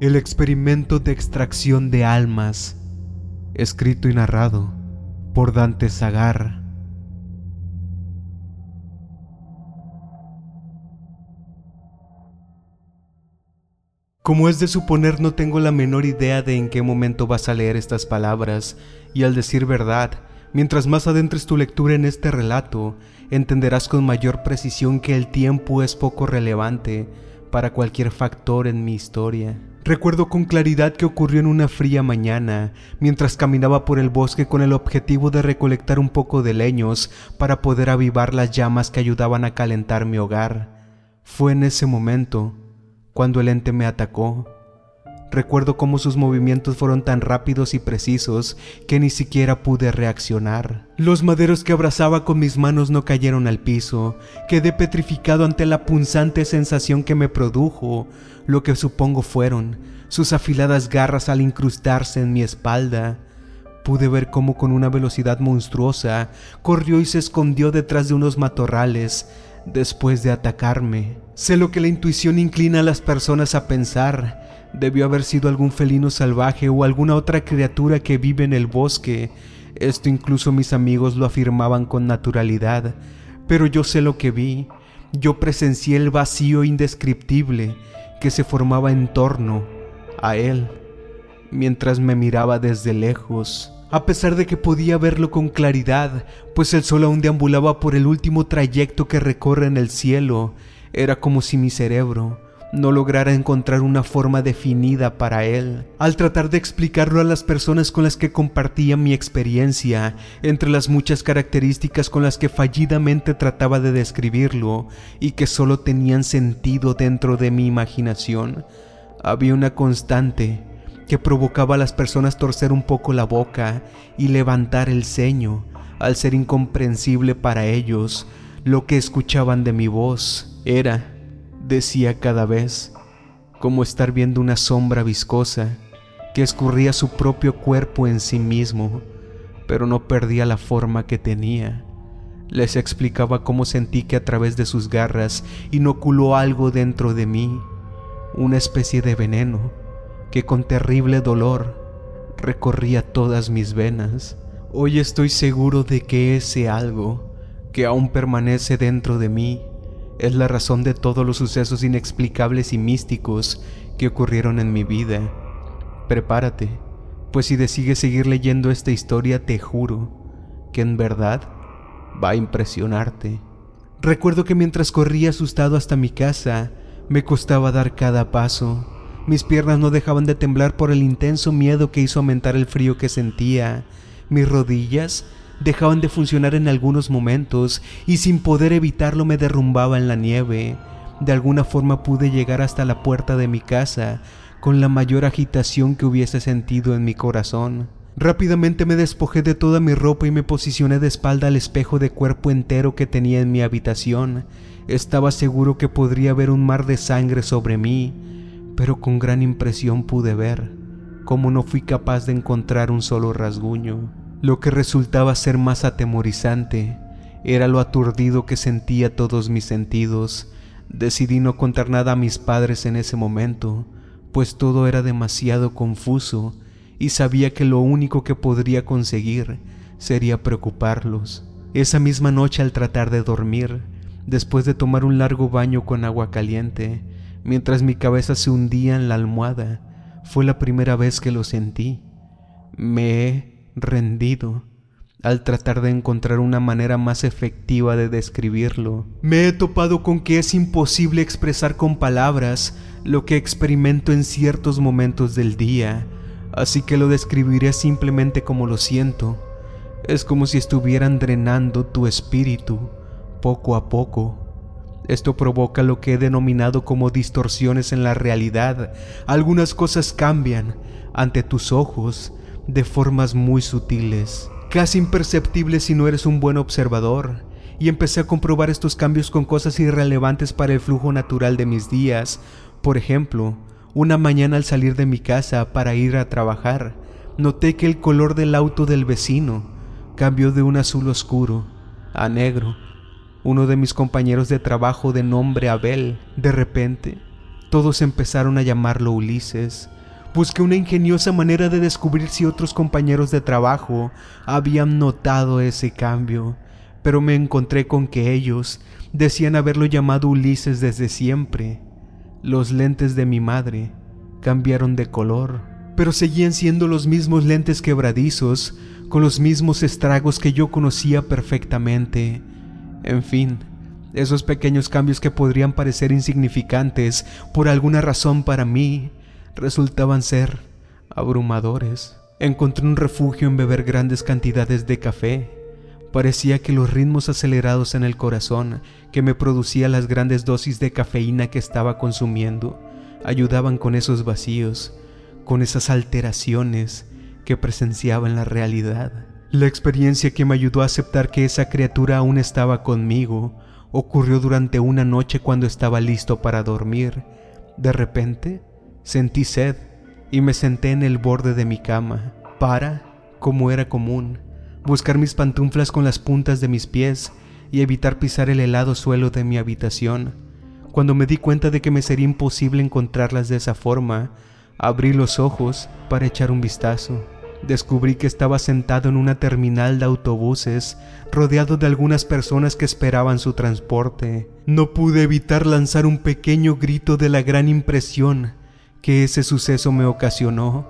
El experimento de extracción de almas, escrito y narrado por Dante Zagar. Como es de suponer, no tengo la menor idea de en qué momento vas a leer estas palabras, y al decir verdad, mientras más adentres tu lectura en este relato, entenderás con mayor precisión que el tiempo es poco relevante para cualquier factor en mi historia. Recuerdo con claridad que ocurrió en una fría mañana, mientras caminaba por el bosque con el objetivo de recolectar un poco de leños para poder avivar las llamas que ayudaban a calentar mi hogar. Fue en ese momento cuando el ente me atacó. Recuerdo cómo sus movimientos fueron tan rápidos y precisos que ni siquiera pude reaccionar. Los maderos que abrazaba con mis manos no cayeron al piso. Quedé petrificado ante la punzante sensación que me produjo lo que supongo fueron sus afiladas garras al incrustarse en mi espalda. Pude ver cómo con una velocidad monstruosa corrió y se escondió detrás de unos matorrales después de atacarme. Sé lo que la intuición inclina a las personas a pensar. Debió haber sido algún felino salvaje o alguna otra criatura que vive en el bosque. Esto incluso mis amigos lo afirmaban con naturalidad. Pero yo sé lo que vi. Yo presencié el vacío indescriptible que se formaba en torno a él, mientras me miraba desde lejos, a pesar de que podía verlo con claridad, pues el sol aún deambulaba por el último trayecto que recorre en el cielo, era como si mi cerebro no lograra encontrar una forma definida para él. Al tratar de explicarlo a las personas con las que compartía mi experiencia, entre las muchas características con las que fallidamente trataba de describirlo y que solo tenían sentido dentro de mi imaginación, había una constante que provocaba a las personas torcer un poco la boca y levantar el ceño, al ser incomprensible para ellos lo que escuchaban de mi voz. Era decía cada vez, como estar viendo una sombra viscosa que escurría su propio cuerpo en sí mismo, pero no perdía la forma que tenía. Les explicaba cómo sentí que a través de sus garras inoculó algo dentro de mí, una especie de veneno que con terrible dolor recorría todas mis venas. Hoy estoy seguro de que ese algo que aún permanece dentro de mí es la razón de todos los sucesos inexplicables y místicos que ocurrieron en mi vida. Prepárate, pues si decides seguir leyendo esta historia te juro que en verdad va a impresionarte. Recuerdo que mientras corría asustado hasta mi casa, me costaba dar cada paso. Mis piernas no dejaban de temblar por el intenso miedo que hizo aumentar el frío que sentía. Mis rodillas dejaban de funcionar en algunos momentos y sin poder evitarlo me derrumbaba en la nieve. De alguna forma pude llegar hasta la puerta de mi casa con la mayor agitación que hubiese sentido en mi corazón. Rápidamente me despojé de toda mi ropa y me posicioné de espalda al espejo de cuerpo entero que tenía en mi habitación. Estaba seguro que podría haber un mar de sangre sobre mí, pero con gran impresión pude ver cómo no fui capaz de encontrar un solo rasguño. Lo que resultaba ser más atemorizante era lo aturdido que sentía todos mis sentidos. Decidí no contar nada a mis padres en ese momento, pues todo era demasiado confuso y sabía que lo único que podría conseguir sería preocuparlos. Esa misma noche al tratar de dormir, después de tomar un largo baño con agua caliente, mientras mi cabeza se hundía en la almohada, fue la primera vez que lo sentí. Me rendido al tratar de encontrar una manera más efectiva de describirlo. Me he topado con que es imposible expresar con palabras lo que experimento en ciertos momentos del día, así que lo describiré simplemente como lo siento. Es como si estuvieran drenando tu espíritu poco a poco. Esto provoca lo que he denominado como distorsiones en la realidad. Algunas cosas cambian ante tus ojos, de formas muy sutiles, casi imperceptibles si no eres un buen observador, y empecé a comprobar estos cambios con cosas irrelevantes para el flujo natural de mis días. Por ejemplo, una mañana al salir de mi casa para ir a trabajar, noté que el color del auto del vecino cambió de un azul oscuro a negro. Uno de mis compañeros de trabajo de nombre Abel, de repente, Todos empezaron a llamarlo Ulises. Busqué una ingeniosa manera de descubrir si otros compañeros de trabajo habían notado ese cambio, pero me encontré con que ellos decían haberlo llamado Ulises desde siempre. Los lentes de mi madre cambiaron de color, pero seguían siendo los mismos lentes quebradizos, con los mismos estragos que yo conocía perfectamente. En fin, esos pequeños cambios que podrían parecer insignificantes por alguna razón para mí, resultaban ser abrumadores. Encontré un refugio en beber grandes cantidades de café. Parecía que los ritmos acelerados en el corazón que me producía las grandes dosis de cafeína que estaba consumiendo ayudaban con esos vacíos, con esas alteraciones que presenciaba en la realidad. La experiencia que me ayudó a aceptar que esa criatura aún estaba conmigo ocurrió durante una noche cuando estaba listo para dormir. De repente, Sentí sed y me senté en el borde de mi cama para, como era común, buscar mis pantuflas con las puntas de mis pies y evitar pisar el helado suelo de mi habitación. Cuando me di cuenta de que me sería imposible encontrarlas de esa forma, abrí los ojos para echar un vistazo. Descubrí que estaba sentado en una terminal de autobuses, rodeado de algunas personas que esperaban su transporte. No pude evitar lanzar un pequeño grito de la gran impresión que ese suceso me ocasionó.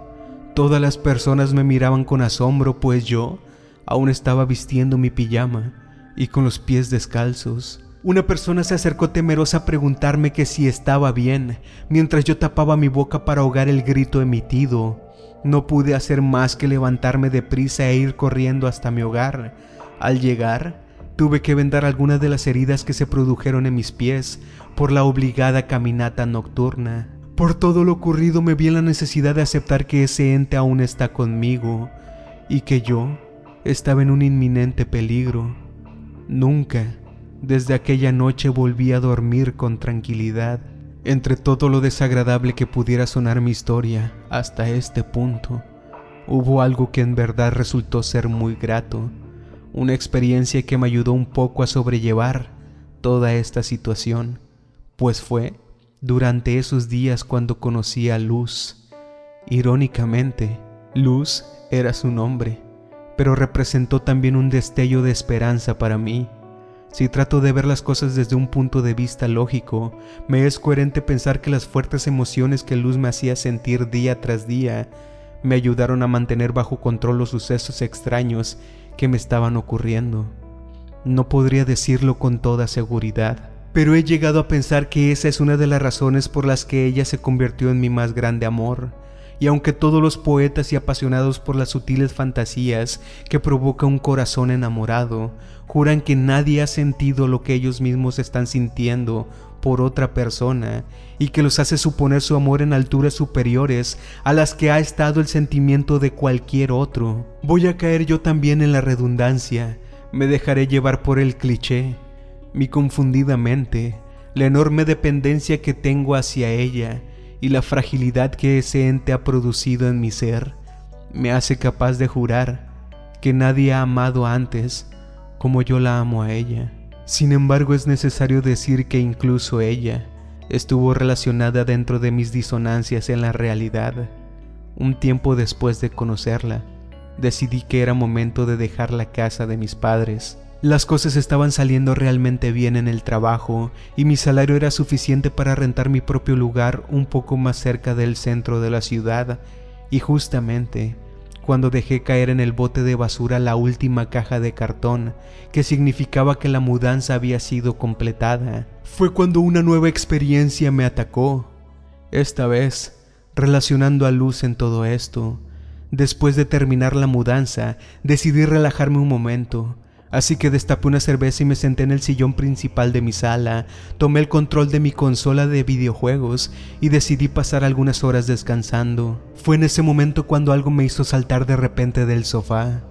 Todas las personas me miraban con asombro, pues yo aún estaba vistiendo mi pijama y con los pies descalzos. Una persona se acercó temerosa a preguntarme que si estaba bien, mientras yo tapaba mi boca para ahogar el grito emitido. No pude hacer más que levantarme deprisa e ir corriendo hasta mi hogar. Al llegar, tuve que vendar algunas de las heridas que se produjeron en mis pies por la obligada caminata nocturna. Por todo lo ocurrido me vi en la necesidad de aceptar que ese ente aún está conmigo y que yo estaba en un inminente peligro. Nunca, desde aquella noche volví a dormir con tranquilidad. Entre todo lo desagradable que pudiera sonar mi historia hasta este punto, hubo algo que en verdad resultó ser muy grato, una experiencia que me ayudó un poco a sobrellevar toda esta situación, pues fue durante esos días cuando conocí a Luz. Irónicamente, Luz era su nombre, pero representó también un destello de esperanza para mí. Si trato de ver las cosas desde un punto de vista lógico, me es coherente pensar que las fuertes emociones que Luz me hacía sentir día tras día me ayudaron a mantener bajo control los sucesos extraños que me estaban ocurriendo. No podría decirlo con toda seguridad, pero he llegado a pensar que esa es una de las razones por las que ella se convirtió en mi más grande amor. Y aunque todos los poetas y apasionados por las sutiles fantasías que provoca un corazón enamorado, juran que nadie ha sentido lo que ellos mismos están sintiendo por otra persona y que los hace suponer su amor en alturas superiores a las que ha estado el sentimiento de cualquier otro. Voy a caer yo también en la redundancia, me dejaré llevar por el cliché mi confundida mente, la enorme dependencia que tengo hacia ella y la fragilidad que ese ente ha producido en mi ser, me hace capaz de jurar que nadie ha amado antes como yo la amo a ella. Sin embargo, es necesario decir que incluso ella estuvo relacionada dentro de mis disonancias en la realidad. Un tiempo después de conocerla, decidí que era momento de dejar la casa de mis padres las cosas estaban saliendo realmente bien en el trabajo y mi salario era suficiente para rentar mi propio lugar un poco más cerca del centro de la ciudad y justamente cuando dejé caer en el bote de basura la última caja de cartón, que significaba que la mudanza había sido completada, fue cuando una nueva experiencia me atacó. Esta vez, relacionando a Luz en todo esto, después de terminar la mudanza, decidí relajarme un momento, Así que destapé una cerveza y me senté en el sillón principal de mi sala, tomé el control de mi consola de videojuegos y decidí pasar algunas horas descansando. Fue en ese momento cuando algo me hizo saltar de repente del sofá.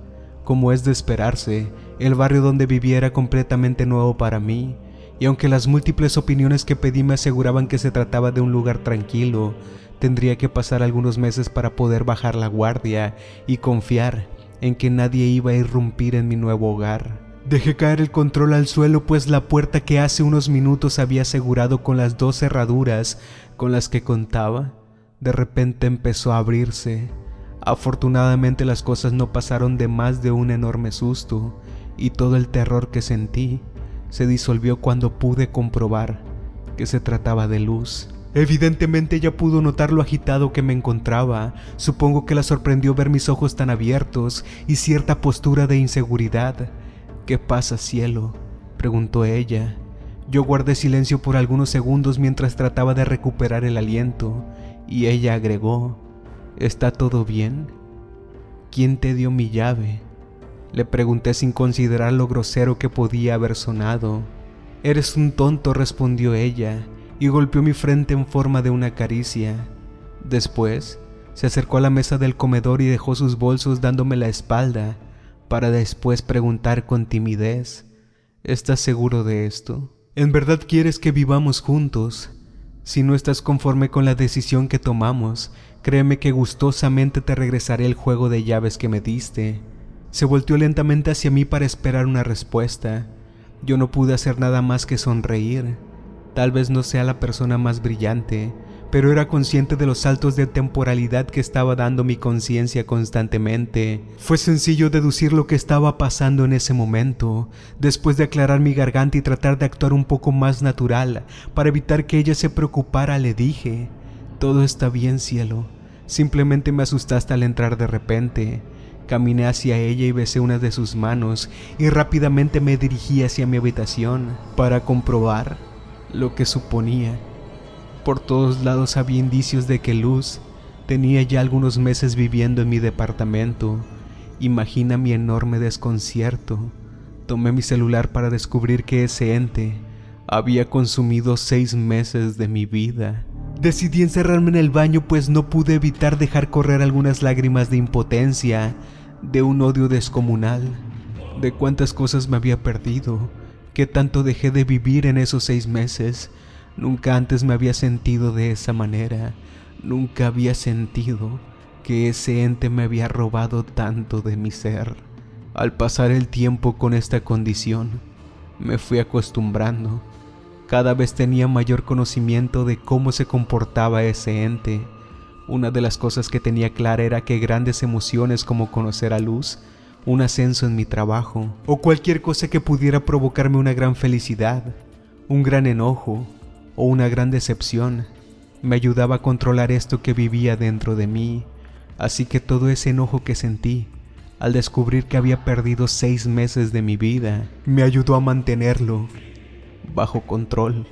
Como es de esperarse, el barrio donde vivía era completamente nuevo para mí, y aunque las múltiples opiniones que pedí me aseguraban que se trataba de un lugar tranquilo, tendría que pasar algunos meses para poder bajar la guardia y confiar en que nadie iba a irrumpir en mi nuevo hogar. Dejé caer el control al suelo pues la puerta que hace unos minutos había asegurado con las dos cerraduras con las que contaba, de repente empezó a abrirse. Afortunadamente las cosas no pasaron de más de un enorme susto y todo el terror que sentí se disolvió cuando pude comprobar que se trataba de luz. Evidentemente ella pudo notar lo agitado que me encontraba. Supongo que la sorprendió ver mis ojos tan abiertos y cierta postura de inseguridad. ¿Qué pasa, cielo? preguntó ella. Yo guardé silencio por algunos segundos mientras trataba de recuperar el aliento, y ella agregó, ¿Está todo bien? ¿Quién te dio mi llave? Le pregunté sin considerar lo grosero que podía haber sonado. Eres un tonto, respondió ella, y golpeó mi frente en forma de una caricia. Después, se acercó a la mesa del comedor y dejó sus bolsos dándome la espalda para después preguntar con timidez, ¿estás seguro de esto? ¿En verdad quieres que vivamos juntos? Si no estás conforme con la decisión que tomamos, créeme que gustosamente te regresaré el juego de llaves que me diste. Se volteó lentamente hacia mí para esperar una respuesta. Yo no pude hacer nada más que sonreír. Tal vez no sea la persona más brillante, pero era consciente de los saltos de temporalidad que estaba dando mi conciencia constantemente. Fue sencillo deducir lo que estaba pasando en ese momento, después de aclarar mi garganta y tratar de actuar un poco más natural para evitar que ella se preocupara, le dije, todo está bien, cielo. Simplemente me asustaste al entrar de repente. Caminé hacia ella y besé una de sus manos y rápidamente me dirigí hacia mi habitación para comprobar lo que suponía por todos lados había indicios de que Luz tenía ya algunos meses viviendo en mi departamento. Imagina mi enorme desconcierto. Tomé mi celular para descubrir que ese ente había consumido seis meses de mi vida. Decidí encerrarme en el baño pues no pude evitar dejar correr algunas lágrimas de impotencia, de un odio descomunal, de cuántas cosas me había perdido, qué tanto dejé de vivir en esos seis meses, Nunca antes me había sentido de esa manera, nunca había sentido que ese ente me había robado tanto de mi ser. Al pasar el tiempo con esta condición, me fui acostumbrando. Cada vez tenía mayor conocimiento de cómo se comportaba ese ente. Una de las cosas que tenía clara era que grandes emociones como conocer a Luz, un ascenso en mi trabajo, o cualquier cosa que pudiera provocarme una gran felicidad, un gran enojo, o una gran decepción me ayudaba a controlar esto que vivía dentro de mí, así que todo ese enojo que sentí al descubrir que había perdido seis meses de mi vida me ayudó a mantenerlo bajo control.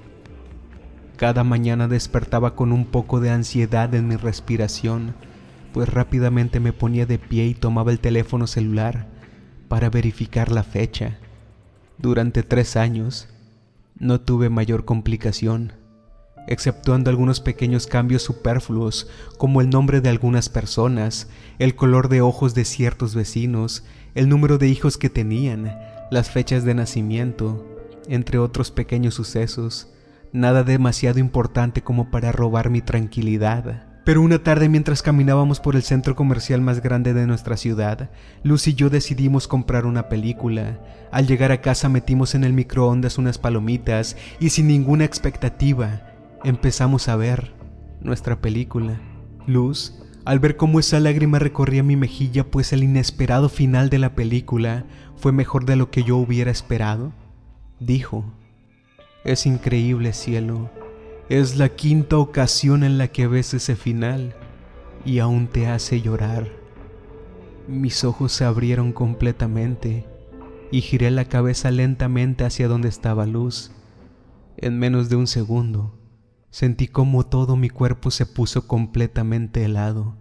Cada mañana despertaba con un poco de ansiedad en mi respiración, pues rápidamente me ponía de pie y tomaba el teléfono celular para verificar la fecha. Durante tres años no tuve mayor complicación, exceptuando algunos pequeños cambios superfluos como el nombre de algunas personas, el color de ojos de ciertos vecinos, el número de hijos que tenían, las fechas de nacimiento, entre otros pequeños sucesos, nada demasiado importante como para robar mi tranquilidad. Pero una tarde mientras caminábamos por el centro comercial más grande de nuestra ciudad, Luz y yo decidimos comprar una película. Al llegar a casa metimos en el microondas unas palomitas y sin ninguna expectativa empezamos a ver nuestra película. Luz, al ver cómo esa lágrima recorría mi mejilla pues el inesperado final de la película fue mejor de lo que yo hubiera esperado, dijo, es increíble cielo es la quinta ocasión en la que ves ese final y aún te hace llorar. Mis ojos se abrieron completamente y giré la cabeza lentamente hacia donde estaba Luz. En menos de un segundo, sentí como todo mi cuerpo se puso completamente helado,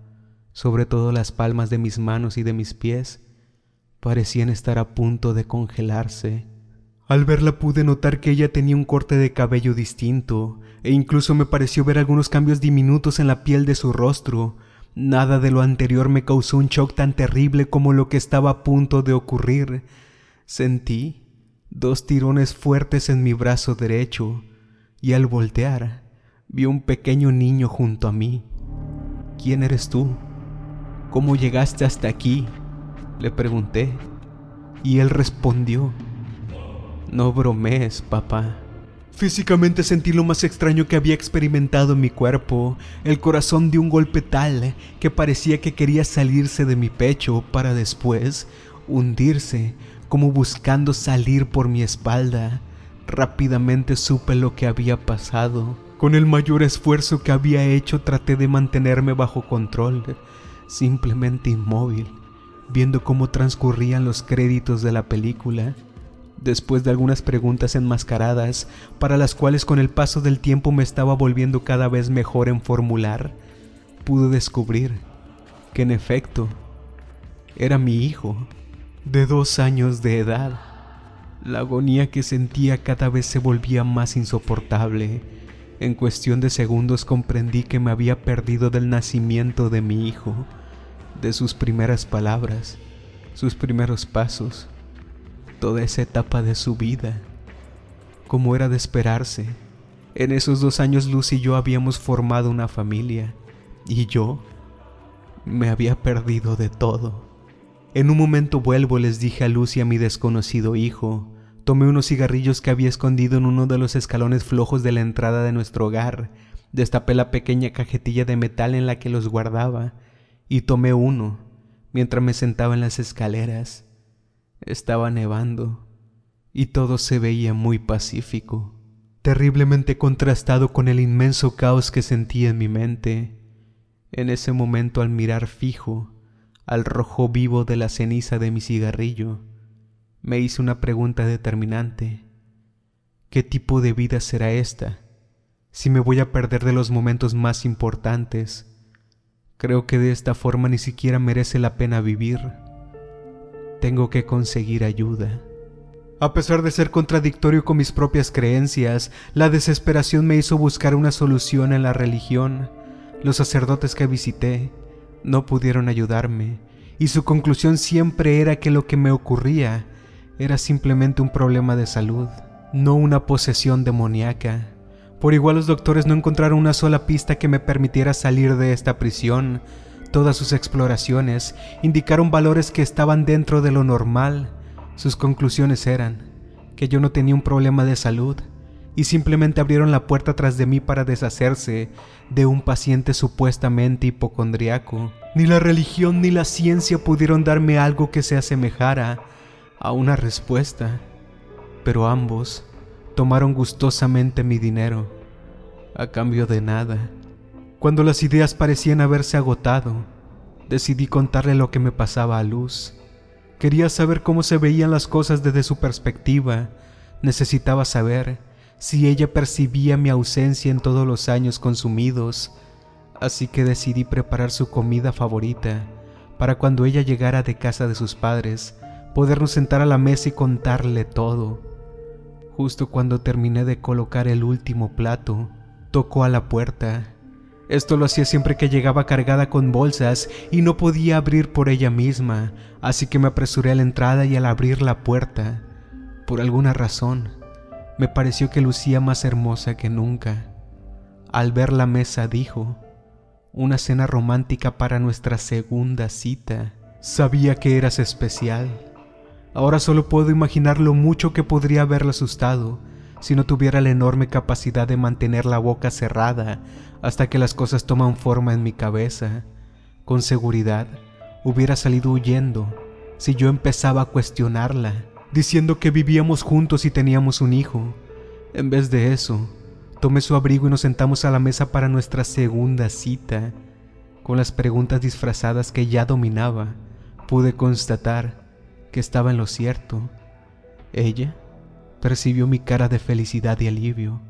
sobre todo las palmas de mis manos y de mis pies parecían estar a punto de congelarse. Al verla pude notar que ella tenía un corte de cabello distinto, e incluso me pareció ver algunos cambios diminutos en la piel de su rostro. Nada de lo anterior me causó un shock tan terrible como lo que estaba a punto de ocurrir. Sentí dos tirones fuertes en mi brazo derecho, y al voltear vi un pequeño niño junto a mí. ¿Quién eres tú? ¿Cómo llegaste hasta aquí? Le pregunté, y él respondió, No bromees, papá. Físicamente sentí lo más extraño que había experimentado en mi cuerpo. El corazón dio un golpe tal que parecía que quería salirse de mi pecho para después hundirse, como buscando salir por mi espalda. Rápidamente supe lo que había pasado. Con el mayor esfuerzo que había hecho traté de mantenerme bajo control, simplemente inmóvil, viendo cómo transcurrían los créditos de la película. Después de algunas preguntas enmascaradas, para las cuales con el paso del tiempo me estaba volviendo cada vez mejor en formular, pude descubrir que en efecto era mi hijo, de dos años de edad. La agonía que sentía cada vez se volvía más insoportable. En cuestión de segundos comprendí que me había perdido del nacimiento de mi hijo, de sus primeras palabras, sus primeros pasos, toda esa etapa de su vida. Como era de esperarse, en esos dos años Luz y yo habíamos formado una familia, y yo me había perdido de todo. En un momento vuelvo, les dije a Luz y a mi desconocido hijo. Tomé unos cigarrillos que había escondido en uno de los escalones flojos de la entrada de nuestro hogar, destapé la pequeña cajetilla de metal en la que los guardaba, y tomé uno mientras me sentaba en las escaleras. Estaba nevando y todo se veía muy pacífico, terriblemente contrastado con el inmenso caos que sentía en mi mente. En ese momento al mirar fijo al rojo vivo de la ceniza de mi cigarrillo, me hice una pregunta determinante. ¿Qué tipo de vida será esta? Si me voy a perder de los momentos más importantes, creo que de esta forma ni siquiera merece la pena vivir. Tengo que conseguir ayuda. A pesar de ser contradictorio con mis propias creencias, la desesperación me hizo buscar una solución en la religión. Los sacerdotes que visité no pudieron ayudarme, y su conclusión siempre era que lo que me ocurría era simplemente un problema de salud, no una posesión demoníaca. Por igual los doctores no encontraron una sola pista que me permitiera salir de esta prisión, Todas sus exploraciones indicaron valores que estaban dentro de lo normal. Sus conclusiones eran que yo no tenía un problema de salud y simplemente abrieron la puerta tras de mí para deshacerse de un paciente supuestamente hipocondriaco. Ni la religión ni la ciencia pudieron darme algo que se asemejara a una respuesta, pero ambos tomaron gustosamente mi dinero a cambio de nada. Cuando las ideas parecían haberse agotado, decidí contarle lo que me pasaba a Luz. Quería saber cómo se veían las cosas desde su perspectiva. Necesitaba saber si ella percibía mi ausencia en todos los años consumidos. Así que decidí preparar su comida favorita para cuando ella llegara de casa de sus padres, podernos sentar a la mesa y contarle todo. Justo cuando terminé de colocar el último plato, tocó a la puerta esto lo hacía siempre que llegaba cargada con bolsas y no podía abrir por ella misma, así que me apresuré a la entrada y al abrir la puerta, por alguna razón, me pareció que lucía más hermosa que nunca. Al ver la mesa dijo, una cena romántica para nuestra segunda cita. Sabía que eras especial. Ahora solo puedo imaginar lo mucho que podría haberla asustado si no tuviera la enorme capacidad de mantener la boca cerrada hasta que las cosas toman forma en mi cabeza. Con seguridad, hubiera salido huyendo si yo empezaba a cuestionarla, diciendo que vivíamos juntos y teníamos un hijo. En vez de eso, tomé su abrigo y nos sentamos a la mesa para nuestra segunda cita. Con las preguntas disfrazadas que ya dominaba, pude constatar que estaba en lo cierto. Ella percibió mi cara de felicidad y alivio,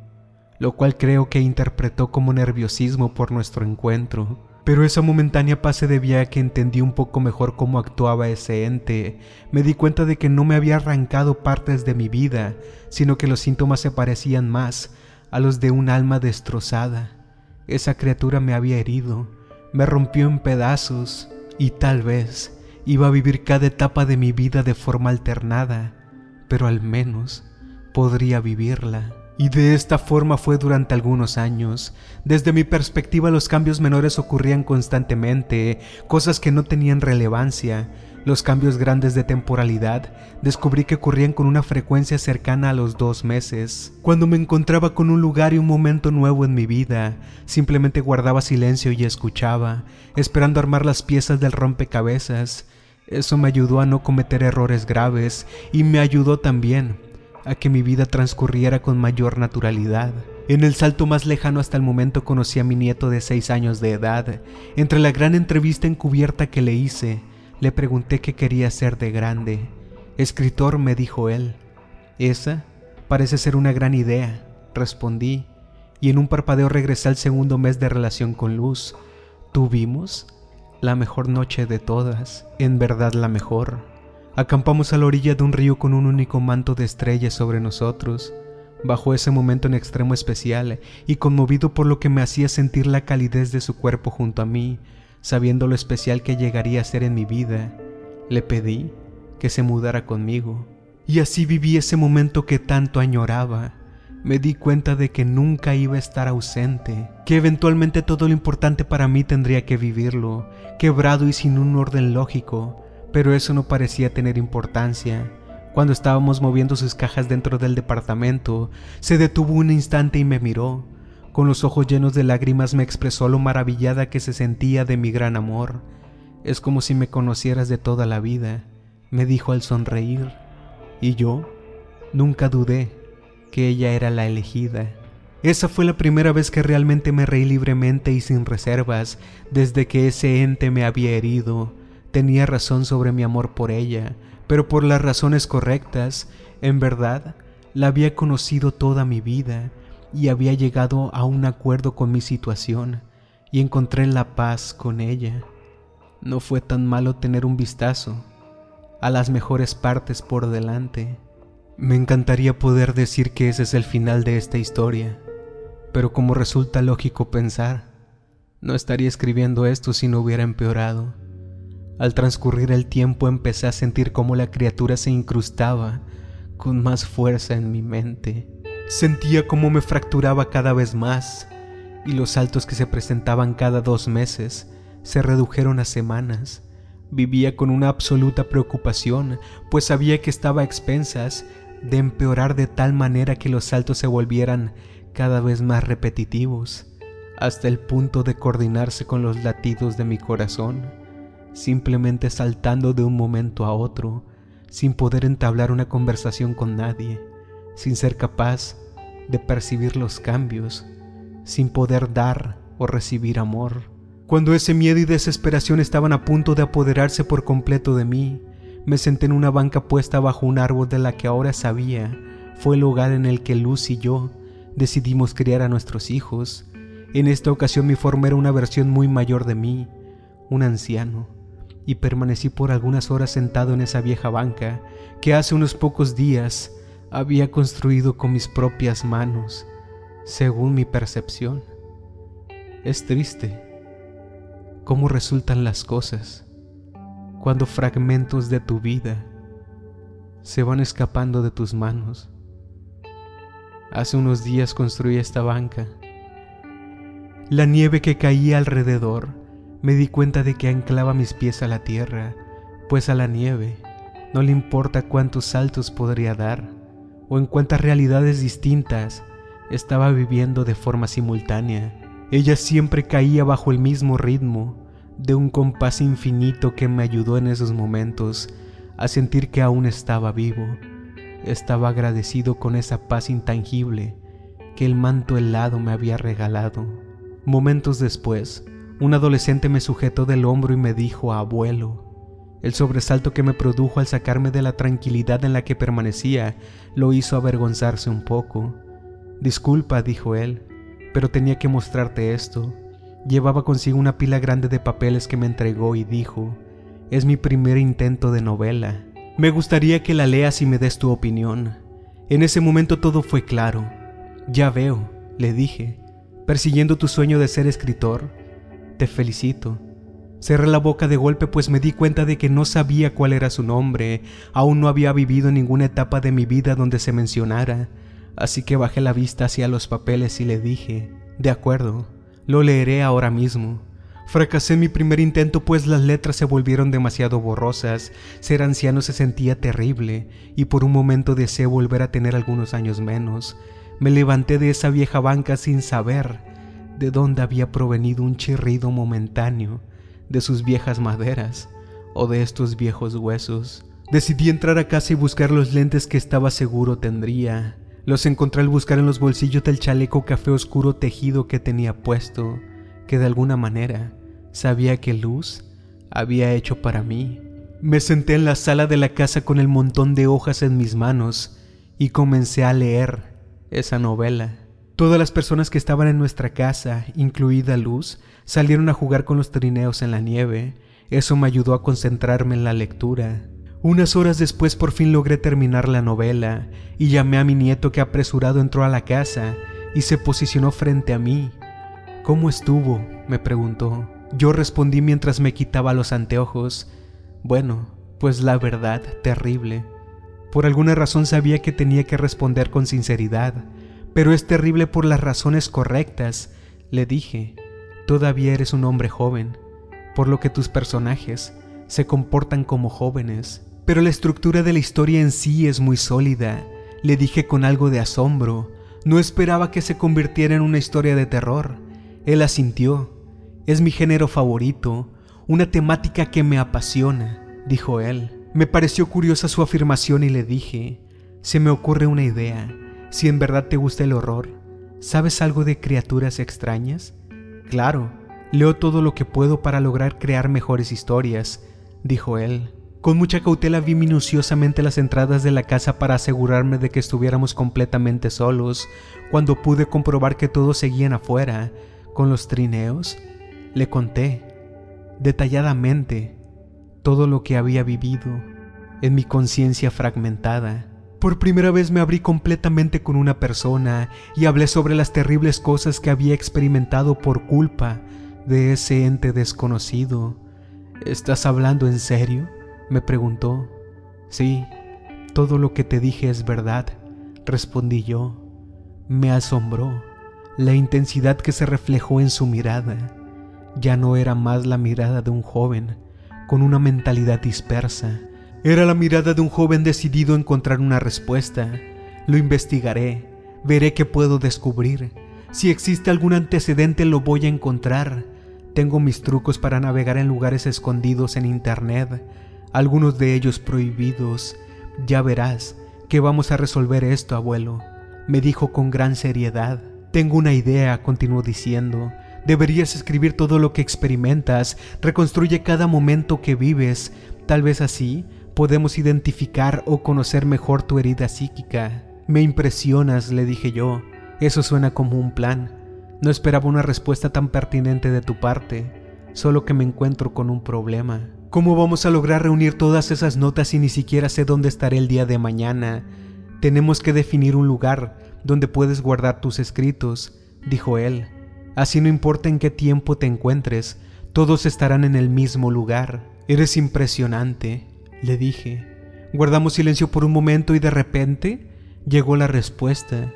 lo cual creo que interpretó como nerviosismo por nuestro encuentro. Pero esa momentánea paz se debía a que entendí un poco mejor cómo actuaba ese ente. Me di cuenta de que no me había arrancado partes de mi vida, sino que los síntomas se parecían más a los de un alma destrozada. Esa criatura me había herido, me rompió en pedazos y tal vez iba a vivir cada etapa de mi vida de forma alternada, pero al menos podría vivirla. Y de esta forma fue durante algunos años. Desde mi perspectiva los cambios menores ocurrían constantemente, cosas que no tenían relevancia, Los cambios grandes de temporalidad descubrí que ocurrían con una frecuencia cercana a los dos meses. Cuando me encontraba con un lugar y un momento nuevo en mi vida, simplemente guardaba silencio y escuchaba, esperando armar las piezas del rompecabezas. Eso me ayudó a no cometer errores graves y me ayudó también a que mi vida transcurriera con mayor naturalidad. En el salto más lejano hasta el momento conocí a mi nieto de seis años de edad. Entre la gran entrevista encubierta que le hice, le pregunté qué quería ser de grande. Escritor, me dijo él. Esa parece ser una gran idea, respondí, y en un parpadeo regresé al segundo mes de relación con Luz. Tuvimos la mejor noche de todas, en verdad la mejor. Acampamos a la orilla de un río con un único manto de estrellas sobre nosotros. Bajo ese momento en extremo especial y conmovido por lo que me hacía sentir la calidez de su cuerpo junto a mí, sabiendo lo especial que llegaría a ser en mi vida, le pedí que se mudara conmigo. Y así viví ese momento que tanto añoraba. Me di cuenta de que nunca iba a estar ausente, que eventualmente todo lo importante para mí tendría que vivirlo, quebrado y sin un orden lógico, pero eso no parecía tener importancia. Cuando estábamos moviendo sus cajas dentro del departamento, se detuvo un instante y me miró. Con los ojos llenos de lágrimas me expresó lo maravillada que se sentía de mi gran amor. Es como si me conocieras de toda la vida, me dijo al sonreír. Y yo nunca dudé que ella era la elegida. Esa fue la primera vez que realmente me reí libremente y sin reservas desde que ese ente me había herido. Tenía razón sobre mi amor por ella, pero por las razones correctas, en verdad, la había conocido toda mi vida y había llegado a un acuerdo con mi situación y encontré la paz con ella. No fue tan malo tener un vistazo a las mejores partes por delante. Me encantaría poder decir que ese es el final de esta historia, pero como resulta lógico pensar, no estaría escribiendo esto si no hubiera empeorado. Al transcurrir el tiempo empecé a sentir cómo la criatura se incrustaba con más fuerza en mi mente Sentía cómo me fracturaba cada vez más y los saltos que se presentaban cada dos meses se redujeron a semanas. Vivía con una absoluta preocupación, pues sabía que estaba a expensas de empeorar de tal manera que los saltos se volvieran cada vez más repetitivos, hasta el punto de coordinarse con los latidos de mi corazón, simplemente saltando de un momento a otro, sin poder entablar una conversación con nadie sin ser capaz de percibir los cambios, sin poder dar o recibir amor. Cuando ese miedo y desesperación estaban a punto de apoderarse por completo de mí, me senté en una banca puesta bajo un árbol de la que ahora sabía fue el hogar en el que Luz y yo decidimos criar a nuestros hijos. En esta ocasión mi forma era una versión muy mayor de mí, un anciano, y permanecí por algunas horas sentado en esa vieja banca que hace unos pocos días había construido con mis propias manos, según mi percepción. Es triste cómo resultan las cosas cuando fragmentos de tu vida se van escapando de tus manos. Hace unos días construí esta banca. La nieve que caía alrededor me di cuenta de que anclaba mis pies a la tierra, pues a la nieve no le importa cuántos saltos podría dar o en cuántas realidades distintas estaba viviendo de forma simultánea. Ella siempre caía bajo el mismo ritmo, de un compás infinito que me ayudó en esos momentos a sentir que aún estaba vivo. Estaba agradecido con esa paz intangible que el manto helado me había regalado. Momentos después, un adolescente me sujetó del hombro y me dijo, abuelo, el sobresalto que me produjo al sacarme de la tranquilidad en la que permanecía lo hizo avergonzarse un poco. Disculpa, dijo él, pero tenía que mostrarte esto. Llevaba consigo una pila grande de papeles que me entregó y dijo, es mi primer intento de novela. Me gustaría que la leas y me des tu opinión. En ese momento todo fue claro. Ya veo, le dije, persiguiendo tu sueño de ser escritor. Te felicito. Cerré la boca de golpe pues me di cuenta de que no sabía cuál era su nombre, aún no había vivido ninguna etapa de mi vida donde se mencionara, así que bajé la vista hacia los papeles y le dije, de acuerdo, lo leeré ahora mismo. Fracasé mi primer intento pues las letras se volvieron demasiado borrosas, ser anciano se sentía terrible y por un momento deseé volver a tener algunos años menos. Me levanté de esa vieja banca sin saber de dónde había provenido un chirrido momentáneo, de sus viejas maderas o de estos viejos huesos. Decidí entrar a casa y buscar los lentes que estaba seguro tendría. Los encontré al buscar en los bolsillos del chaleco café oscuro tejido que tenía puesto, que de alguna manera sabía que Luz había hecho para mí. Me senté en la sala de la casa con el montón de hojas en mis manos y comencé a leer esa novela. Todas las personas que estaban en nuestra casa, incluida Luz, salieron a jugar con los trineos en la nieve. Eso me ayudó a concentrarme en la lectura. Unas horas después por fin logré terminar la novela y llamé a mi nieto que apresurado entró a la casa y se posicionó frente a mí. ¿Cómo estuvo? me preguntó. Yo respondí mientras me quitaba los anteojos. Bueno, pues la verdad, terrible. Por alguna razón sabía que tenía que responder con sinceridad, pero es terrible por las razones correctas, le dije. Todavía eres un hombre joven, por lo que tus personajes se comportan como jóvenes. Pero la estructura de la historia en sí es muy sólida, le dije con algo de asombro. No esperaba que se convirtiera en una historia de terror. Él asintió. Es mi género favorito, una temática que me apasiona, dijo él. Me pareció curiosa su afirmación y le dije, se me ocurre una idea, si en verdad te gusta el horror, ¿sabes algo de criaturas extrañas? Claro, leo todo lo que puedo para lograr crear mejores historias, dijo él. Con mucha cautela vi minuciosamente las entradas de la casa para asegurarme de que estuviéramos completamente solos, cuando pude comprobar que todos seguían afuera, con los trineos, le conté detalladamente todo lo que había vivido en mi conciencia fragmentada. Por primera vez me abrí completamente con una persona y hablé sobre las terribles cosas que había experimentado por culpa de ese ente desconocido. ¿Estás hablando en serio? me preguntó. Sí, todo lo que te dije es verdad, respondí yo. Me asombró la intensidad que se reflejó en su mirada ya no era más la mirada de un joven con una mentalidad dispersa. Era la mirada de un joven decidido a encontrar una respuesta. Lo investigaré, veré qué puedo descubrir. Si existe algún antecedente lo voy a encontrar. Tengo mis trucos para navegar en lugares escondidos en Internet, algunos de ellos prohibidos. Ya verás que vamos a resolver esto, abuelo, me dijo con gran seriedad. Tengo una idea, continuó diciendo. Deberías escribir todo lo que experimentas, reconstruye cada momento que vives, tal vez así podemos identificar o conocer mejor tu herida psíquica. Me impresionas, le dije yo, eso suena como un plan. No esperaba una respuesta tan pertinente de tu parte, solo que me encuentro con un problema. ¿Cómo vamos a lograr reunir todas esas notas y ni siquiera sé dónde estaré el día de mañana? Tenemos que definir un lugar donde puedes guardar tus escritos, dijo él. Así no importa en qué tiempo te encuentres, todos estarán en el mismo lugar. Eres impresionante, le dije. Guardamos silencio por un momento y de repente llegó la respuesta.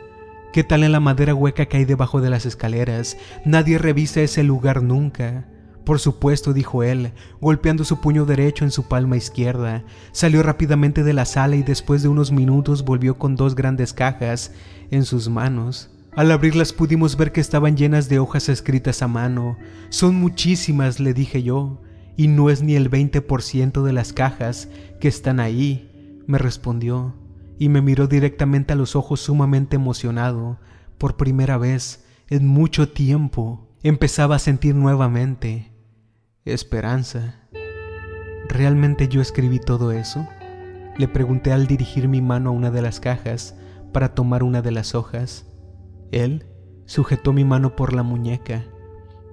¿Qué tal en la madera hueca que hay debajo de las escaleras? Nadie revisa ese lugar nunca. Por supuesto, dijo él, golpeando su puño derecho en su palma izquierda. Salió rápidamente de la sala y después de unos minutos volvió con dos grandes cajas en sus manos. Al abrirlas pudimos ver que estaban llenas de hojas escritas a mano. Son muchísimas, le dije yo, y no es ni el 20% de las cajas que están ahí, me respondió, y me miró directamente a los ojos sumamente emocionado. Por primera vez en mucho tiempo empezaba a sentir nuevamente esperanza. ¿Realmente yo escribí todo eso? Le pregunté al dirigir mi mano a una de las cajas para tomar una de las hojas. Él sujetó mi mano por la muñeca.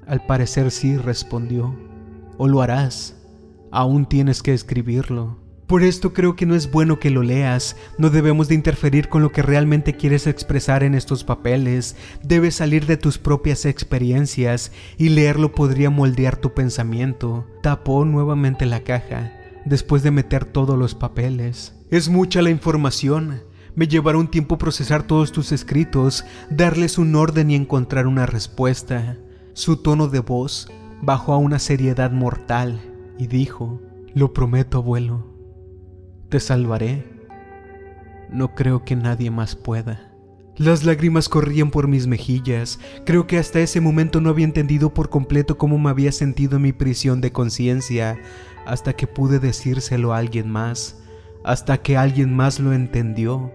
Al parecer sí, respondió. O lo harás. Aún tienes que escribirlo. Por esto creo que no es bueno que lo leas, no debemos de interferir con lo que realmente quieres expresar en estos papeles, debes salir de tus propias experiencias y leerlo podría moldear tu pensamiento. Tapó nuevamente la caja, después de meter todos los papeles. Es mucha la información, me llevará un tiempo procesar todos tus escritos, darles un orden y encontrar una respuesta. Su tono de voz bajó a una seriedad mortal y dijo, Lo prometo, abuelo, te salvaré. No creo que nadie más pueda. Las lágrimas corrían por mis mejillas. Creo que hasta ese momento no había entendido por completo cómo me había sentido en mi prisión de conciencia, hasta que pude decírselo a alguien más, hasta que alguien más lo entendió.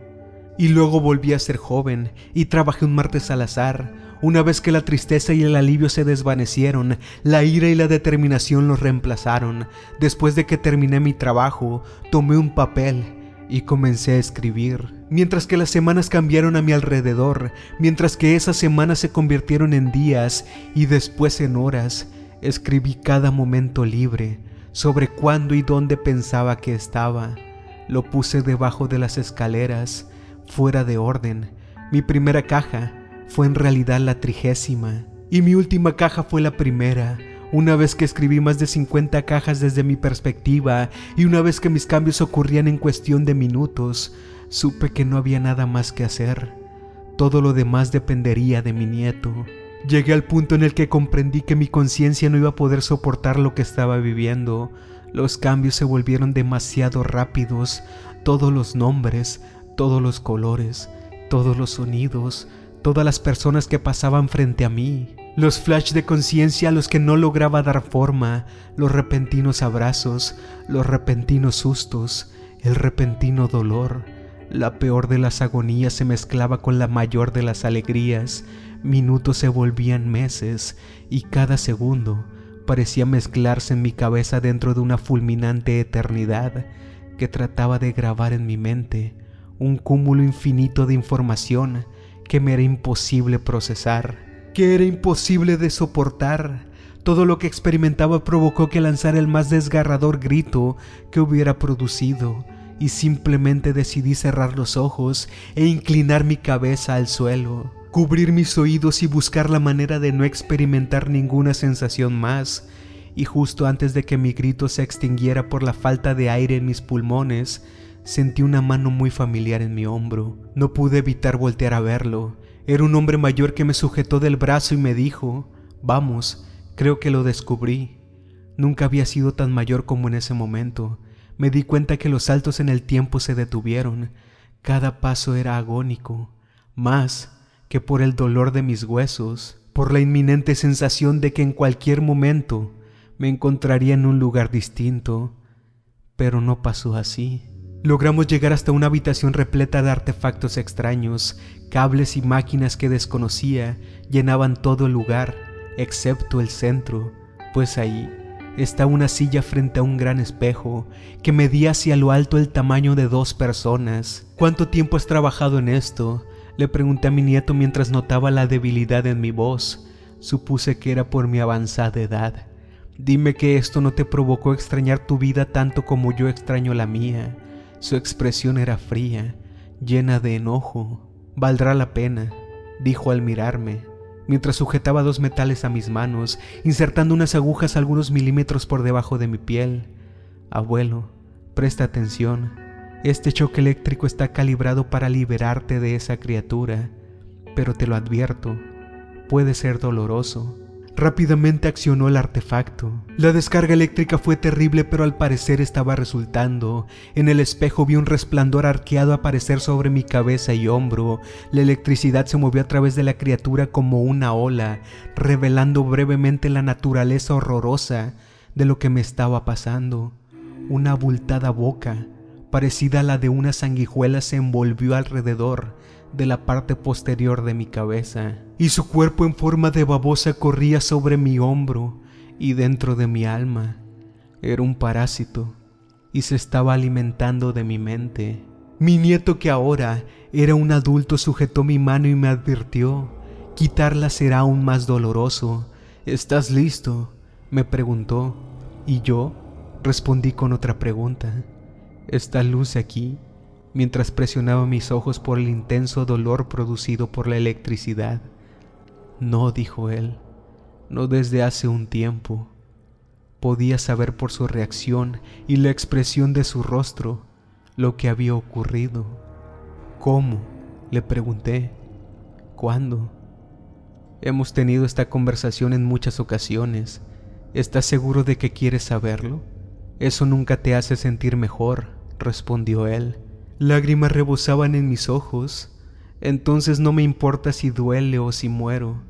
Y luego volví a ser joven y trabajé un martes al azar. Una vez que la tristeza y el alivio se desvanecieron, la ira y la determinación los reemplazaron. Después de que terminé mi trabajo, tomé un papel y comencé a escribir. Mientras que las semanas cambiaron a mi alrededor, mientras que esas semanas se convirtieron en días y después en horas, escribí cada momento libre sobre cuándo y dónde pensaba que estaba. Lo puse debajo de las escaleras, fuera de orden. Mi primera caja fue en realidad la trigésima y mi última caja fue la primera una vez que escribí más de 50 cajas desde mi perspectiva y una vez que mis cambios ocurrían en cuestión de minutos, supe que no había nada más que hacer. Todo lo demás dependería de mi nieto. Llegué al punto en el que comprendí que mi conciencia no iba a poder soportar lo que estaba viviendo. Los cambios se volvieron demasiado rápidos. Todos los nombres, todos los colores, todos los sonidos, todas las personas que pasaban frente a mí. Los flash de conciencia a los que no lograba dar forma, los repentinos abrazos, los repentinos sustos, el repentino dolor. La peor de las agonías se mezclaba con la mayor de las alegrías, minutos se volvían meses y cada segundo parecía mezclarse en mi cabeza dentro de una fulminante eternidad que trataba de grabar en mi mente un cúmulo infinito de información que me era imposible procesar que era imposible de soportar. Todo lo que experimentaba provocó que lanzara el más desgarrador grito que hubiera producido, y simplemente decidí cerrar los ojos e inclinar mi cabeza al suelo, cubrir mis oídos y buscar la manera de no experimentar ninguna sensación más. Y justo antes de que mi grito se extinguiera por la falta de aire en mis pulmones, sentí una mano muy familiar en mi hombro. No pude evitar voltear a verlo, era un hombre mayor que me sujetó del brazo y me dijo, vamos, creo que lo descubrí. Nunca había sido tan mayor como en ese momento. Me di cuenta que los saltos en el tiempo se detuvieron. Cada paso era agónico, más que por el dolor de mis huesos, por la inminente sensación de que en cualquier momento me encontraría en un lugar distinto. Pero no pasó así. Logramos llegar hasta una habitación repleta de artefactos extraños, cables y máquinas que desconocía llenaban todo el lugar, excepto el centro, pues ahí está una silla frente a un gran espejo que medía hacia lo alto el tamaño de dos personas. ¿Cuánto tiempo has trabajado en esto? Le pregunté a mi nieto mientras notaba la debilidad en mi voz. Supuse que era por mi avanzada edad. Dime que esto no te provocó extrañar tu vida tanto como yo extraño la mía. Su expresión era fría, llena de enojo. Valdrá la pena, dijo al mirarme, mientras sujetaba dos metales a mis manos, insertando unas agujas algunos milímetros por debajo de mi piel. Abuelo, presta atención. Este choque eléctrico está calibrado para liberarte de esa criatura, pero te lo advierto, puede ser doloroso. Rápidamente accionó el artefacto. La descarga eléctrica fue terrible, pero al parecer estaba resultando. En el espejo vi un resplandor arqueado aparecer sobre mi cabeza y hombro. La electricidad se movió a través de la criatura como una ola, revelando brevemente la naturaleza horrorosa de lo que me estaba pasando. Una abultada boca, parecida a la de una sanguijuela, se envolvió alrededor de la parte posterior de mi cabeza, y su cuerpo en forma de babosa corría sobre mi hombro y dentro de mi alma. Era un parásito y se estaba alimentando de mi mente. Mi nieto que ahora era un adulto sujetó mi mano y me advirtió, quitarla será aún más doloroso. ¿Estás listo? me preguntó, y yo respondí con otra pregunta. ¿Esta luz aquí mientras presionaba mis ojos por el intenso dolor producido por la electricidad. No, dijo él, no desde hace un tiempo. Podía saber por su reacción y la expresión de su rostro lo que había ocurrido. ¿Cómo? le pregunté. ¿Cuándo? Hemos tenido esta conversación en muchas ocasiones. ¿Estás seguro de que quieres saberlo? Eso nunca te hace sentir mejor, respondió él. Lágrimas rebosaban en mis ojos. Entonces no me importa si duele o si muero.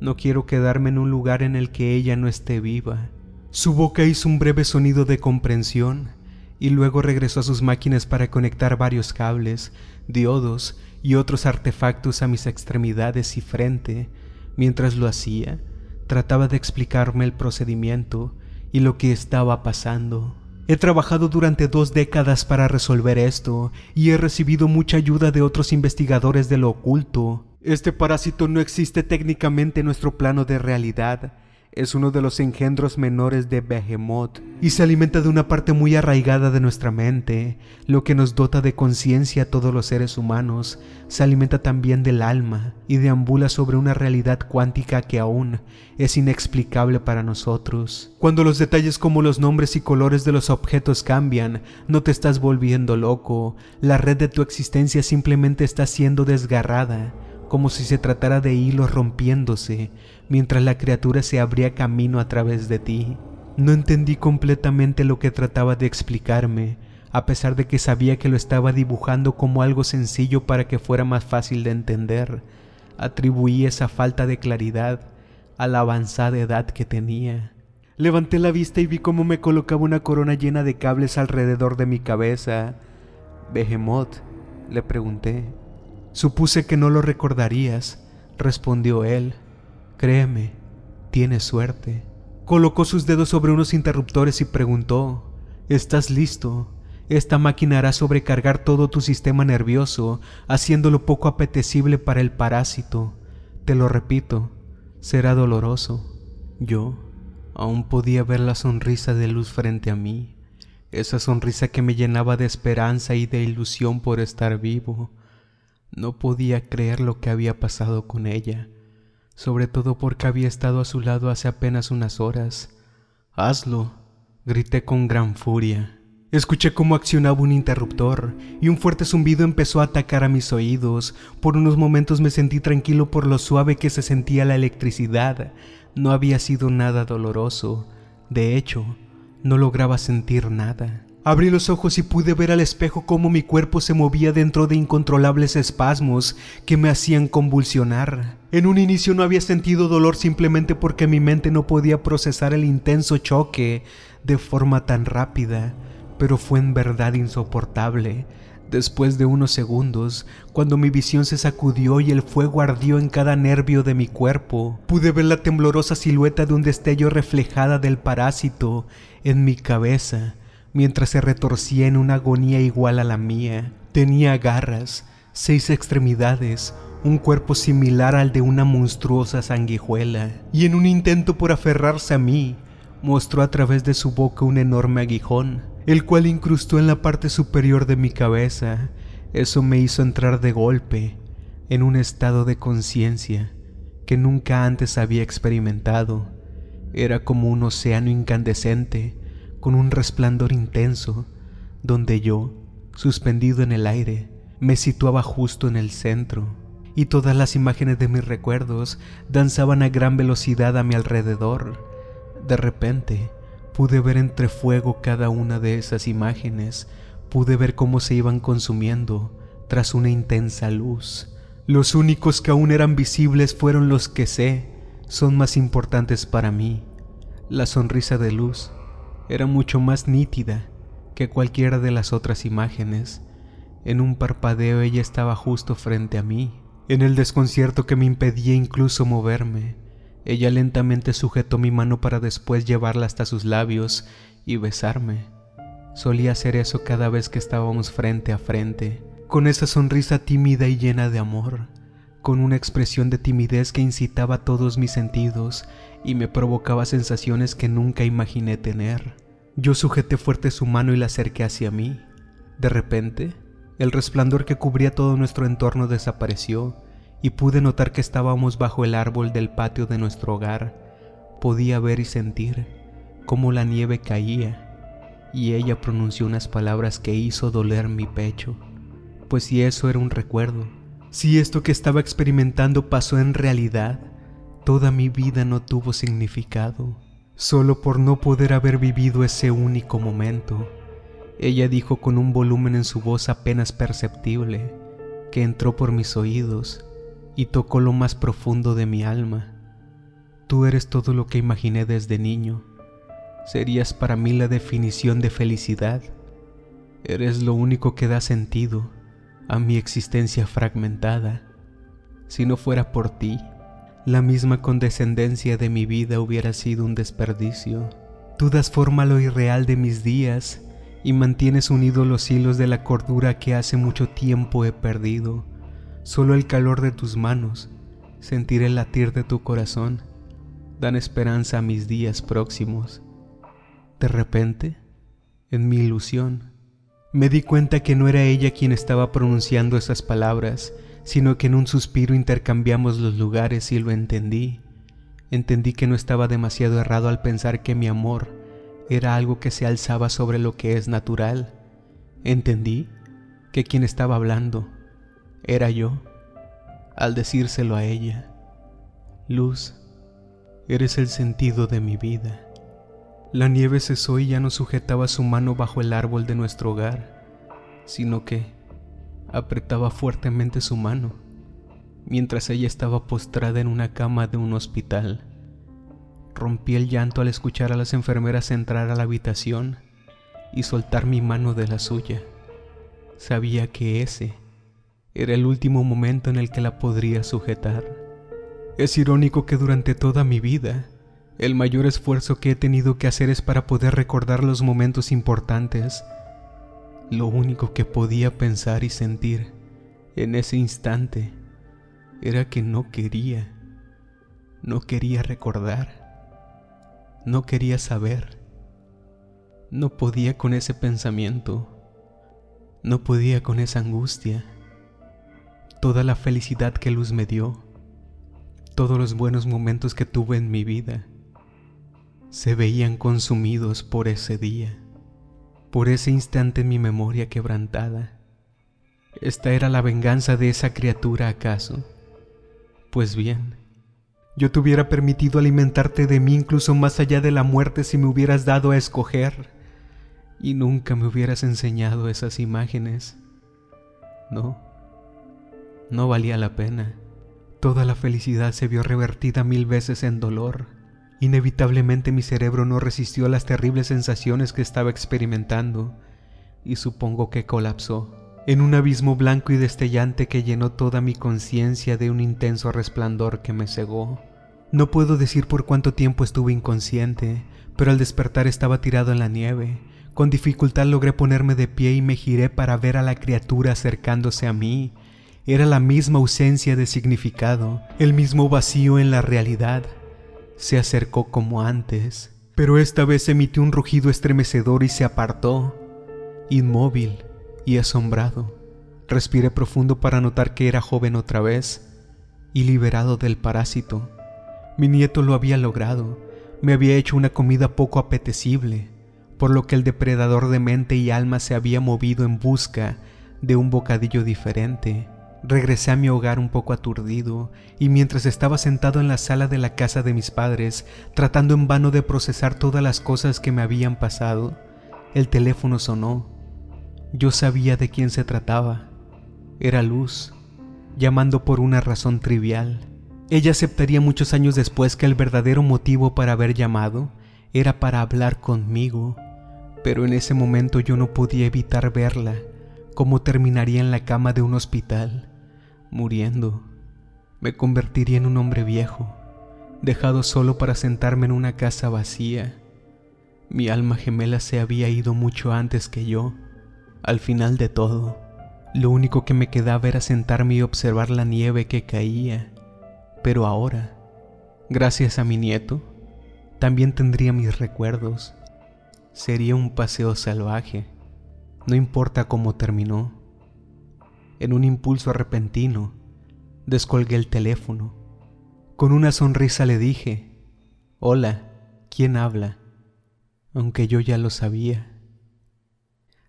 No quiero quedarme en un lugar en el que ella no esté viva. Su boca hizo un breve sonido de comprensión y luego regresó a sus máquinas para conectar varios cables, diodos y otros artefactos a mis extremidades y frente. Mientras lo hacía, trataba de explicarme el procedimiento y lo que estaba pasando. He trabajado durante dos décadas para resolver esto y he recibido mucha ayuda de otros investigadores de lo oculto. Este parásito no existe técnicamente en nuestro plano de realidad, es uno de los engendros menores de Behemoth y se alimenta de una parte muy arraigada de nuestra mente, lo que nos dota de conciencia a todos los seres humanos. Se alimenta también del alma y deambula sobre una realidad cuántica que aún es inexplicable para nosotros. Cuando los detalles como los nombres y colores de los objetos cambian, no te estás volviendo loco, la red de tu existencia simplemente está siendo desgarrada como si se tratara de hilos rompiéndose, mientras la criatura se abría camino a través de ti. No entendí completamente lo que trataba de explicarme, a pesar de que sabía que lo estaba dibujando como algo sencillo para que fuera más fácil de entender. Atribuí esa falta de claridad a la avanzada edad que tenía. Levanté la vista y vi cómo me colocaba una corona llena de cables alrededor de mi cabeza. Behemoth, le pregunté. Supuse que no lo recordarías, respondió él. Créeme, tienes suerte. Colocó sus dedos sobre unos interruptores y preguntó, ¿Estás listo? Esta máquina hará sobrecargar todo tu sistema nervioso, haciéndolo poco apetecible para el parásito. Te lo repito, será doloroso. Yo aún podía ver la sonrisa de luz frente a mí, esa sonrisa que me llenaba de esperanza y de ilusión por estar vivo. No podía creer lo que había pasado con ella, sobre todo porque había estado a su lado hace apenas unas horas. Hazlo, grité con gran furia. Escuché cómo accionaba un interruptor y un fuerte zumbido empezó a atacar a mis oídos. Por unos momentos me sentí tranquilo por lo suave que se sentía la electricidad. No había sido nada doloroso. De hecho, no lograba sentir nada. Abrí los ojos y pude ver al espejo cómo mi cuerpo se movía dentro de incontrolables espasmos que me hacían convulsionar. En un inicio no había sentido dolor simplemente porque mi mente no podía procesar el intenso choque de forma tan rápida, pero fue en verdad insoportable. Después de unos segundos, cuando mi visión se sacudió y el fuego ardió en cada nervio de mi cuerpo, pude ver la temblorosa silueta de un destello reflejada del parásito en mi cabeza mientras se retorcía en una agonía igual a la mía. Tenía garras, seis extremidades, un cuerpo similar al de una monstruosa sanguijuela, y en un intento por aferrarse a mí, mostró a través de su boca un enorme aguijón, el cual incrustó en la parte superior de mi cabeza. Eso me hizo entrar de golpe en un estado de conciencia que nunca antes había experimentado. Era como un océano incandescente con un resplandor intenso, donde yo, suspendido en el aire, me situaba justo en el centro, y todas las imágenes de mis recuerdos danzaban a gran velocidad a mi alrededor. De repente, pude ver entre fuego cada una de esas imágenes, pude ver cómo se iban consumiendo tras una intensa luz. Los únicos que aún eran visibles fueron los que sé son más importantes para mí, la sonrisa de luz era mucho más nítida que cualquiera de las otras imágenes. En un parpadeo ella estaba justo frente a mí. En el desconcierto que me impedía incluso moverme, ella lentamente sujetó mi mano para después llevarla hasta sus labios y besarme. Solía hacer eso cada vez que estábamos frente a frente, con esa sonrisa tímida y llena de amor, con una expresión de timidez que incitaba todos mis sentidos y me provocaba sensaciones que nunca imaginé tener. Yo sujeté fuerte su mano y la acerqué hacia mí. De repente, el resplandor que cubría todo nuestro entorno desapareció y pude notar que estábamos bajo el árbol del patio de nuestro hogar. Podía ver y sentir cómo la nieve caía y ella pronunció unas palabras que hizo doler mi pecho. Pues si eso era un recuerdo, si esto que estaba experimentando pasó en realidad, Toda mi vida no tuvo significado. solo por no poder haber vivido ese único momento. Ella dijo con un volumen en su voz apenas perceptible, que entró por mis oídos y tocó lo más profundo de mi alma. Tú eres todo lo que imaginé desde niño. Serías para mí la definición de felicidad. Eres lo único que da sentido a mi existencia fragmentada. Si no fuera por ti, la misma condescendencia de mi vida hubiera sido un desperdicio. Tú das forma a lo irreal de mis días y mantienes unidos los hilos de la cordura que hace mucho tiempo he perdido. Solo el calor de tus manos, sentir el latir de tu corazón, dan esperanza a mis días próximos. De repente, en mi ilusión, me di cuenta que no era ella quien estaba pronunciando esas palabras, sino que en un suspiro intercambiamos los lugares y lo entendí. Entendí que no estaba demasiado errado al pensar que mi amor era algo que se alzaba sobre lo que es natural. Entendí que quien estaba hablando era yo, al decírselo a ella. Luz, eres el sentido de mi vida. La nieve cesó y ya no sujetaba su mano bajo el árbol de nuestro hogar, sino que apretaba fuertemente su mano, mientras ella estaba postrada en una cama de un hospital. Rompí el llanto al escuchar a las enfermeras entrar a la habitación y soltar mi mano de la suya. Sabía que ese era el último momento en el que la podría sujetar. Es irónico que durante toda mi vida, el mayor esfuerzo que he tenido que hacer es para poder recordar los momentos importantes. Lo único que podía pensar y sentir en ese instante era que no quería, no quería recordar. No quería saber. No podía con ese pensamiento. No podía con esa angustia. Toda la felicidad que Luz me dio, todos los buenos momentos que tuve en mi vida, se veían consumidos por ese día, por ese instante mi memoria quebrantada. ¿Esta era la venganza de esa criatura acaso? Pues bien, yo te hubiera permitido alimentarte de mí incluso más allá de la muerte si me hubieras dado a escoger y nunca me hubieras enseñado esas imágenes. No, no valía la pena. Toda la felicidad se vio revertida mil veces en dolor. Inevitablemente mi cerebro no resistió las terribles sensaciones que estaba experimentando y supongo que colapsó en un abismo blanco y destellante que llenó toda mi conciencia de un intenso resplandor que me cegó. No puedo decir por cuánto tiempo estuve inconsciente, pero al despertar estaba tirado en la nieve. Con dificultad logré ponerme de pie y me giré para ver a la criatura acercándose a mí. Era la misma ausencia de significado, el mismo vacío en la realidad. Se acercó como antes, pero esta vez emitió un rugido estremecedor y se apartó, inmóvil y asombrado, respiré profundo para notar que era joven otra vez y liberado del parásito. Mi nieto lo había logrado, me había hecho una comida poco apetecible, por lo que el depredador de mente y alma se había movido en busca de un bocadillo diferente. Regresé a mi hogar un poco aturdido y mientras estaba sentado en la sala de la casa de mis padres, tratando en vano de procesar todas las cosas que me habían pasado, el teléfono sonó yo sabía de quién se trataba. Era Luz, llamando por una razón trivial. Ella aceptaría muchos años después que el verdadero motivo para haber llamado era para hablar conmigo, pero en ese momento yo no podía evitar verla, como terminaría en la cama de un hospital, muriendo. Me convertiría en un hombre viejo, dejado solo para sentarme en una casa vacía. Mi alma gemela se había ido mucho antes que yo al final de todo, lo único que me quedaba era sentarme y observar la nieve que caía. Pero ahora, gracias a mi nieto, también tendría mis recuerdos. Sería un paseo salvaje, no importa cómo terminó. En un impulso repentino, descolgué el teléfono. Con una sonrisa le dije, Hola, ¿quién habla? Aunque yo ya lo sabía.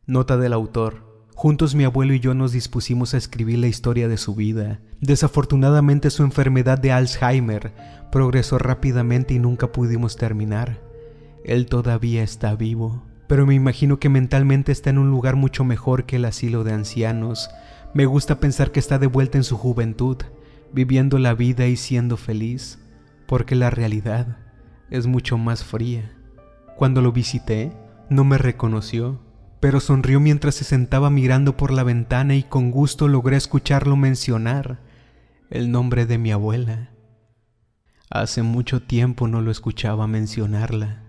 Nota del autor. Juntos mi abuelo y yo nos dispusimos a escribir la historia de su vida. Desafortunadamente su enfermedad de Alzheimer progresó rápidamente y nunca pudimos terminar. Él todavía está vivo, pero me imagino que mentalmente está en un lugar mucho mejor que el asilo de ancianos. Me gusta pensar que está de vuelta en su juventud, viviendo la vida y siendo feliz, porque la realidad es mucho más fría. Cuando lo visité, no me reconoció, pero sonrió mientras se sentaba mirando por la ventana y con gusto logré escucharlo mencionar el nombre de mi abuela. Hace mucho tiempo no lo escuchaba mencionarla.